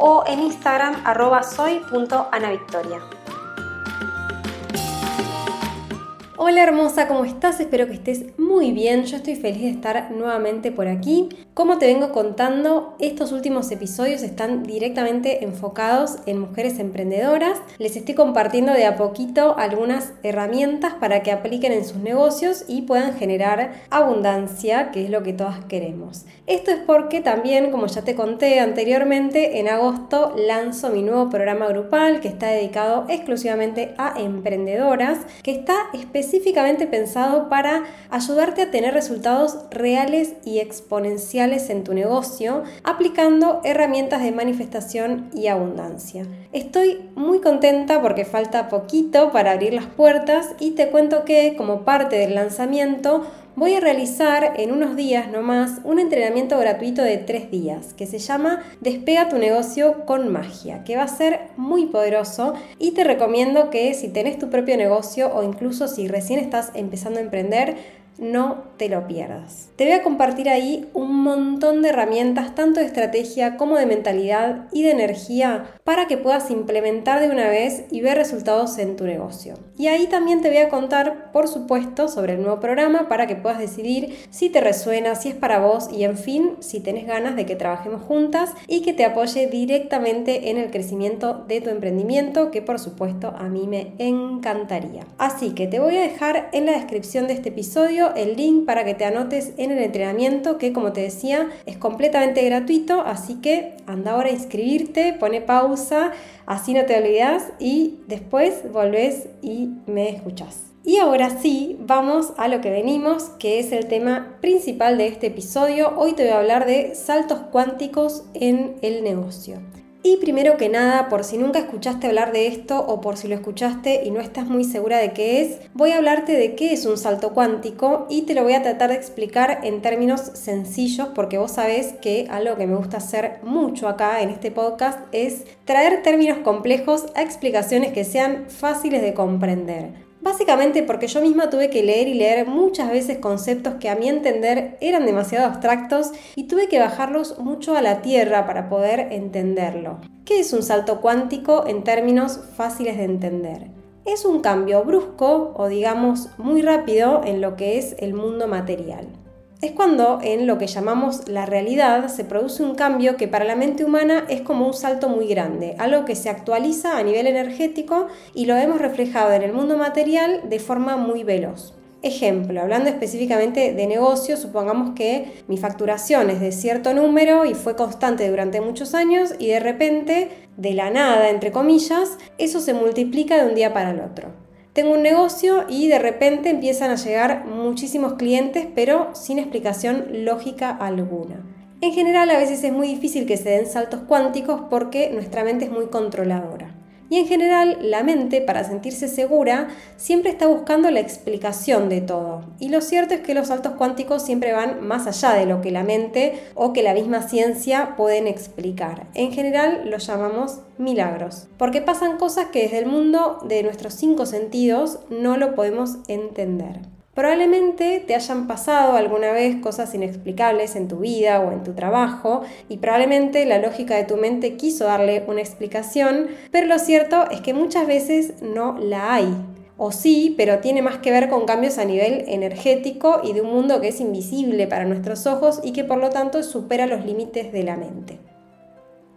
o en Instagram arroba soy.anavictoria. Hola hermosa, ¿cómo estás? Espero que estés muy bien. Yo estoy feliz de estar nuevamente por aquí. Como te vengo contando, estos últimos episodios están directamente enfocados en mujeres emprendedoras. Les estoy compartiendo de a poquito algunas herramientas para que apliquen en sus negocios y puedan generar abundancia, que es lo que todas queremos. Esto es porque también, como ya te conté anteriormente, en agosto lanzo mi nuevo programa grupal que está dedicado exclusivamente a emprendedoras, que está especialmente específicamente pensado para ayudarte a tener resultados reales y exponenciales en tu negocio aplicando herramientas de manifestación y abundancia. Estoy muy contenta porque falta poquito para abrir las puertas y te cuento que como parte del lanzamiento voy a realizar en unos días nomás un entrenamiento gratuito de tres días que se llama Despega tu negocio con magia, que va a ser muy poderoso y te recomiendo que si tenés tu propio negocio o incluso si recién estás empezando a emprender, no te lo pierdas. Te voy a compartir ahí un montón de herramientas, tanto de estrategia como de mentalidad y de energía, para que puedas implementar de una vez y ver resultados en tu negocio. Y ahí también te voy a contar, por supuesto, sobre el nuevo programa para que puedas decidir si te resuena, si es para vos y en fin, si tenés ganas de que trabajemos juntas y que te apoye directamente en el crecimiento de tu emprendimiento, que por supuesto a mí me encantaría. Así que te voy a dejar en la descripción de este episodio el link para que te anotes en el entrenamiento que como te decía es completamente gratuito, así que anda ahora a inscribirte, pone pausa, así no te olvidas y después volvés y me escuchás. Y ahora sí, vamos a lo que venimos, que es el tema principal de este episodio. Hoy te voy a hablar de saltos cuánticos en el negocio. Y primero que nada, por si nunca escuchaste hablar de esto o por si lo escuchaste y no estás muy segura de qué es, voy a hablarte de qué es un salto cuántico y te lo voy a tratar de explicar en términos sencillos porque vos sabés que algo que me gusta hacer mucho acá en este podcast es traer términos complejos a explicaciones que sean fáciles de comprender. Básicamente porque yo misma tuve que leer y leer muchas veces conceptos que a mi entender eran demasiado abstractos y tuve que bajarlos mucho a la tierra para poder entenderlo. ¿Qué es un salto cuántico en términos fáciles de entender? Es un cambio brusco o digamos muy rápido en lo que es el mundo material es cuando en lo que llamamos la realidad se produce un cambio que para la mente humana es como un salto muy grande, algo que se actualiza a nivel energético y lo hemos reflejado en el mundo material de forma muy veloz. Ejemplo, hablando específicamente de negocio, supongamos que mi facturación es de cierto número y fue constante durante muchos años y de repente, de la nada, entre comillas, eso se multiplica de un día para el otro tengo un negocio y de repente empiezan a llegar muchísimos clientes, pero sin explicación lógica alguna. En general a veces es muy difícil que se den saltos cuánticos porque nuestra mente es muy controladora. Y en general, la mente, para sentirse segura, siempre está buscando la explicación de todo. Y lo cierto es que los saltos cuánticos siempre van más allá de lo que la mente o que la misma ciencia pueden explicar. En general, los llamamos milagros, porque pasan cosas que desde el mundo de nuestros cinco sentidos no lo podemos entender. Probablemente te hayan pasado alguna vez cosas inexplicables en tu vida o en tu trabajo y probablemente la lógica de tu mente quiso darle una explicación, pero lo cierto es que muchas veces no la hay. O sí, pero tiene más que ver con cambios a nivel energético y de un mundo que es invisible para nuestros ojos y que por lo tanto supera los límites de la mente.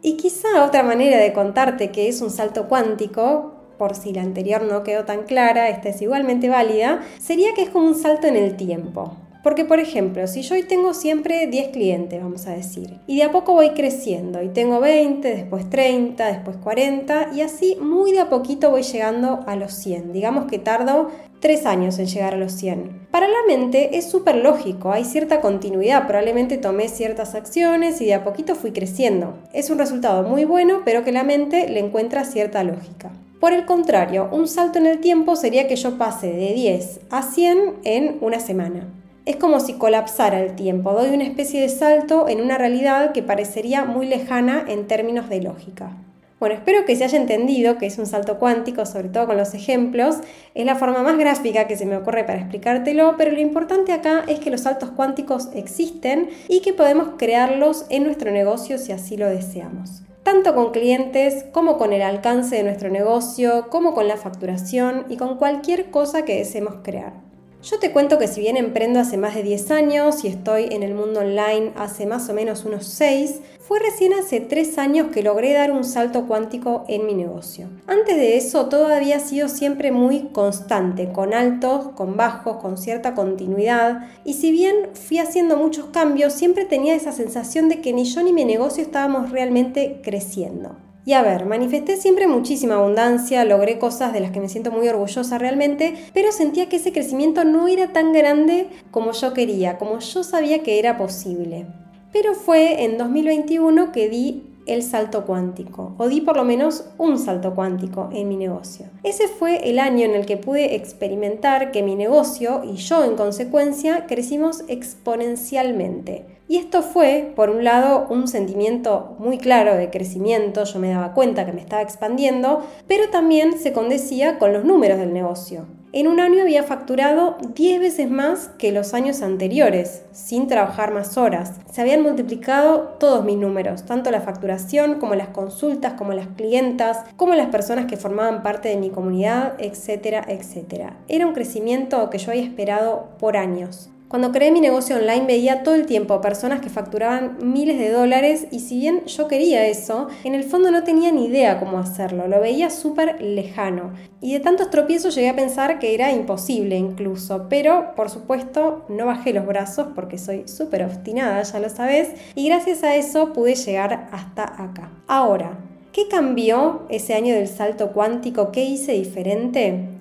Y quizá otra manera de contarte que es un salto cuántico por si la anterior no quedó tan clara, esta es igualmente válida, sería que es como un salto en el tiempo. Porque, por ejemplo, si yo hoy tengo siempre 10 clientes, vamos a decir, y de a poco voy creciendo, y tengo 20, después 30, después 40, y así muy de a poquito voy llegando a los 100. Digamos que tardo 3 años en llegar a los 100. Para la mente es súper lógico, hay cierta continuidad, probablemente tomé ciertas acciones y de a poquito fui creciendo. Es un resultado muy bueno, pero que la mente le encuentra cierta lógica. Por el contrario, un salto en el tiempo sería que yo pase de 10 a 100 en una semana. Es como si colapsara el tiempo, doy una especie de salto en una realidad que parecería muy lejana en términos de lógica. Bueno, espero que se haya entendido que es un salto cuántico, sobre todo con los ejemplos. Es la forma más gráfica que se me ocurre para explicártelo, pero lo importante acá es que los saltos cuánticos existen y que podemos crearlos en nuestro negocio si así lo deseamos tanto con clientes como con el alcance de nuestro negocio, como con la facturación y con cualquier cosa que deseemos crear. Yo te cuento que si bien emprendo hace más de 10 años y estoy en el mundo online hace más o menos unos 6, fue recién hace 3 años que logré dar un salto cuántico en mi negocio. Antes de eso todo había sido siempre muy constante, con altos, con bajos, con cierta continuidad, y si bien fui haciendo muchos cambios, siempre tenía esa sensación de que ni yo ni mi negocio estábamos realmente creciendo. Y a ver, manifesté siempre muchísima abundancia, logré cosas de las que me siento muy orgullosa realmente, pero sentía que ese crecimiento no era tan grande como yo quería, como yo sabía que era posible. Pero fue en 2021 que di el salto cuántico, o di por lo menos un salto cuántico en mi negocio. Ese fue el año en el que pude experimentar que mi negocio y yo en consecuencia crecimos exponencialmente. Y esto fue, por un lado, un sentimiento muy claro de crecimiento, yo me daba cuenta que me estaba expandiendo, pero también se condecía con los números del negocio. En un año había facturado 10 veces más que los años anteriores, sin trabajar más horas. Se habían multiplicado todos mis números, tanto la facturación como las consultas, como las clientas, como las personas que formaban parte de mi comunidad, etcétera, etcétera. Era un crecimiento que yo había esperado por años. Cuando creé mi negocio online veía todo el tiempo personas que facturaban miles de dólares y si bien yo quería eso, en el fondo no tenía ni idea cómo hacerlo, lo veía súper lejano. Y de tantos tropiezos llegué a pensar que era imposible incluso, pero por supuesto no bajé los brazos porque soy súper obstinada, ya lo sabes, y gracias a eso pude llegar hasta acá. Ahora, ¿qué cambió ese año del salto cuántico? ¿Qué hice diferente?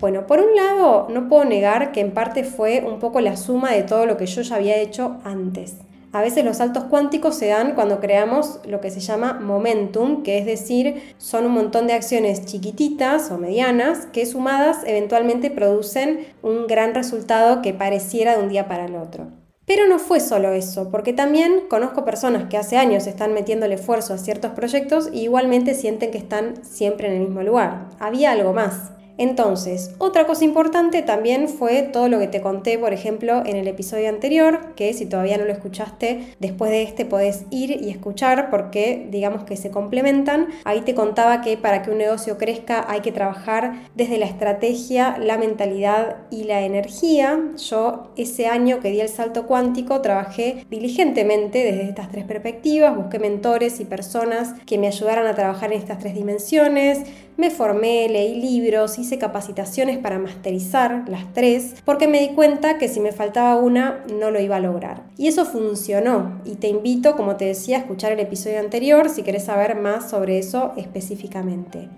Bueno, por un lado, no puedo negar que en parte fue un poco la suma de todo lo que yo ya había hecho antes. A veces los saltos cuánticos se dan cuando creamos lo que se llama momentum, que es decir, son un montón de acciones chiquititas o medianas que sumadas eventualmente producen un gran resultado que pareciera de un día para el otro. Pero no fue solo eso, porque también conozco personas que hace años están metiendo el esfuerzo a ciertos proyectos y igualmente sienten que están siempre en el mismo lugar. Había algo más. Entonces, otra cosa importante también fue todo lo que te conté, por ejemplo, en el episodio anterior, que si todavía no lo escuchaste, después de este podés ir y escuchar porque digamos que se complementan. Ahí te contaba que para que un negocio crezca hay que trabajar desde la estrategia, la mentalidad y la energía. Yo ese año que di el salto cuántico trabajé diligentemente desde estas tres perspectivas, busqué mentores y personas que me ayudaran a trabajar en estas tres dimensiones, me formé, leí libros, hice capacitaciones para masterizar las tres, porque me di cuenta que si me faltaba una no lo iba a lograr. Y eso funcionó, y te invito, como te decía, a escuchar el episodio anterior si querés saber más sobre eso específicamente.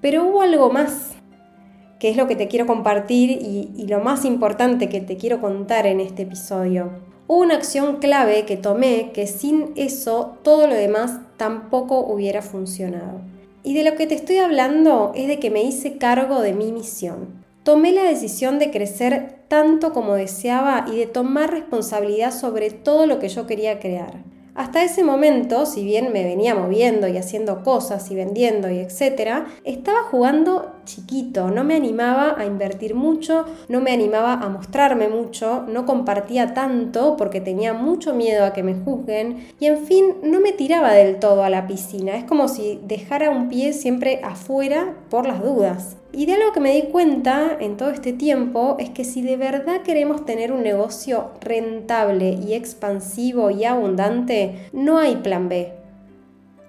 Pero hubo algo más, que es lo que te quiero compartir y, y lo más importante que te quiero contar en este episodio. Hubo una acción clave que tomé que sin eso todo lo demás tampoco hubiera funcionado. Y de lo que te estoy hablando es de que me hice cargo de mi misión. Tomé la decisión de crecer tanto como deseaba y de tomar responsabilidad sobre todo lo que yo quería crear. Hasta ese momento, si bien me venía moviendo y haciendo cosas y vendiendo y etcétera, estaba jugando chiquito, no me animaba a invertir mucho, no me animaba a mostrarme mucho, no compartía tanto porque tenía mucho miedo a que me juzguen y en fin, no me tiraba del todo a la piscina, es como si dejara un pie siempre afuera por las dudas. Y de algo que me di cuenta en todo este tiempo es que si de verdad queremos tener un negocio rentable y expansivo y abundante, no hay plan B.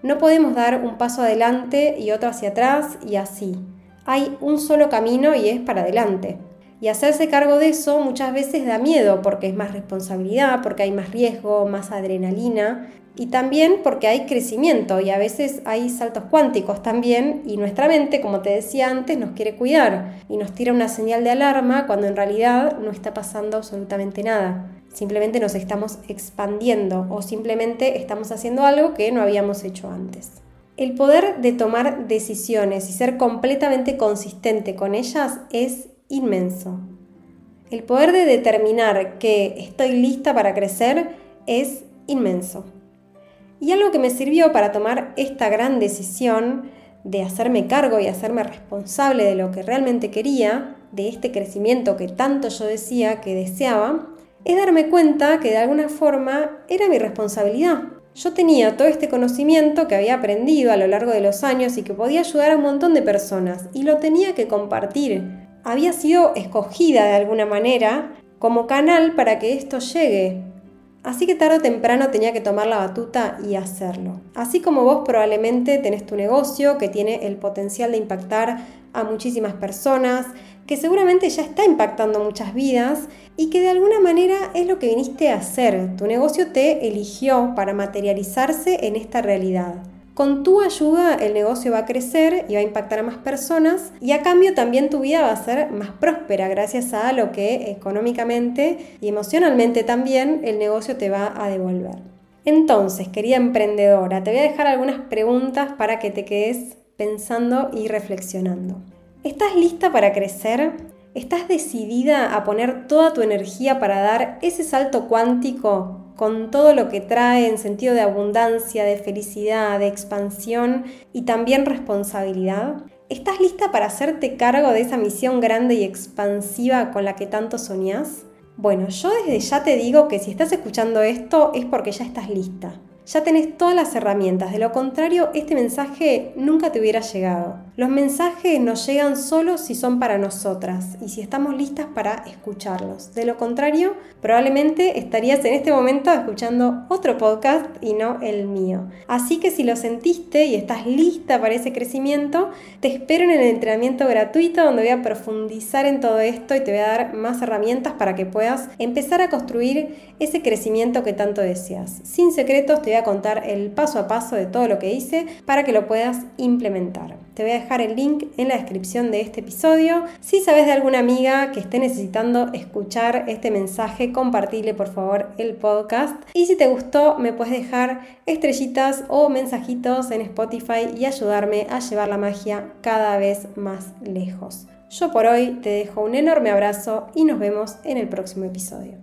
No podemos dar un paso adelante y otro hacia atrás y así. Hay un solo camino y es para adelante. Y hacerse cargo de eso muchas veces da miedo porque es más responsabilidad, porque hay más riesgo, más adrenalina y también porque hay crecimiento y a veces hay saltos cuánticos también y nuestra mente, como te decía antes, nos quiere cuidar y nos tira una señal de alarma cuando en realidad no está pasando absolutamente nada. Simplemente nos estamos expandiendo o simplemente estamos haciendo algo que no habíamos hecho antes. El poder de tomar decisiones y ser completamente consistente con ellas es inmenso. El poder de determinar que estoy lista para crecer es inmenso. Y algo que me sirvió para tomar esta gran decisión de hacerme cargo y hacerme responsable de lo que realmente quería, de este crecimiento que tanto yo decía que deseaba, es darme cuenta que de alguna forma era mi responsabilidad. Yo tenía todo este conocimiento que había aprendido a lo largo de los años y que podía ayudar a un montón de personas y lo tenía que compartir. Había sido escogida de alguna manera como canal para que esto llegue, Así que tarde o temprano tenía que tomar la batuta y hacerlo. Así como vos probablemente tenés tu negocio que tiene el potencial de impactar a muchísimas personas, que seguramente ya está impactando muchas vidas y que de alguna manera es lo que viniste a hacer. Tu negocio te eligió para materializarse en esta realidad. Con tu ayuda el negocio va a crecer y va a impactar a más personas y a cambio también tu vida va a ser más próspera gracias a lo que económicamente y emocionalmente también el negocio te va a devolver. Entonces, querida emprendedora, te voy a dejar algunas preguntas para que te quedes pensando y reflexionando. ¿Estás lista para crecer? ¿Estás decidida a poner toda tu energía para dar ese salto cuántico con todo lo que trae en sentido de abundancia, de felicidad, de expansión y también responsabilidad? ¿Estás lista para hacerte cargo de esa misión grande y expansiva con la que tanto soñás? Bueno, yo desde ya te digo que si estás escuchando esto es porque ya estás lista. Ya tenés todas las herramientas, de lo contrario este mensaje nunca te hubiera llegado. Los mensajes nos llegan solo si son para nosotras y si estamos listas para escucharlos. De lo contrario, probablemente estarías en este momento escuchando otro podcast y no el mío. Así que si lo sentiste y estás lista para ese crecimiento, te espero en el entrenamiento gratuito donde voy a profundizar en todo esto y te voy a dar más herramientas para que puedas empezar a construir ese crecimiento que tanto deseas. Sin secretos te voy a contar el paso a paso de todo lo que hice para que lo puedas implementar. Te voy a dejar el link en la descripción de este episodio. Si sabes de alguna amiga que esté necesitando escuchar este mensaje, compartile por favor el podcast. Y si te gustó, me puedes dejar estrellitas o mensajitos en Spotify y ayudarme a llevar la magia cada vez más lejos. Yo por hoy te dejo un enorme abrazo y nos vemos en el próximo episodio.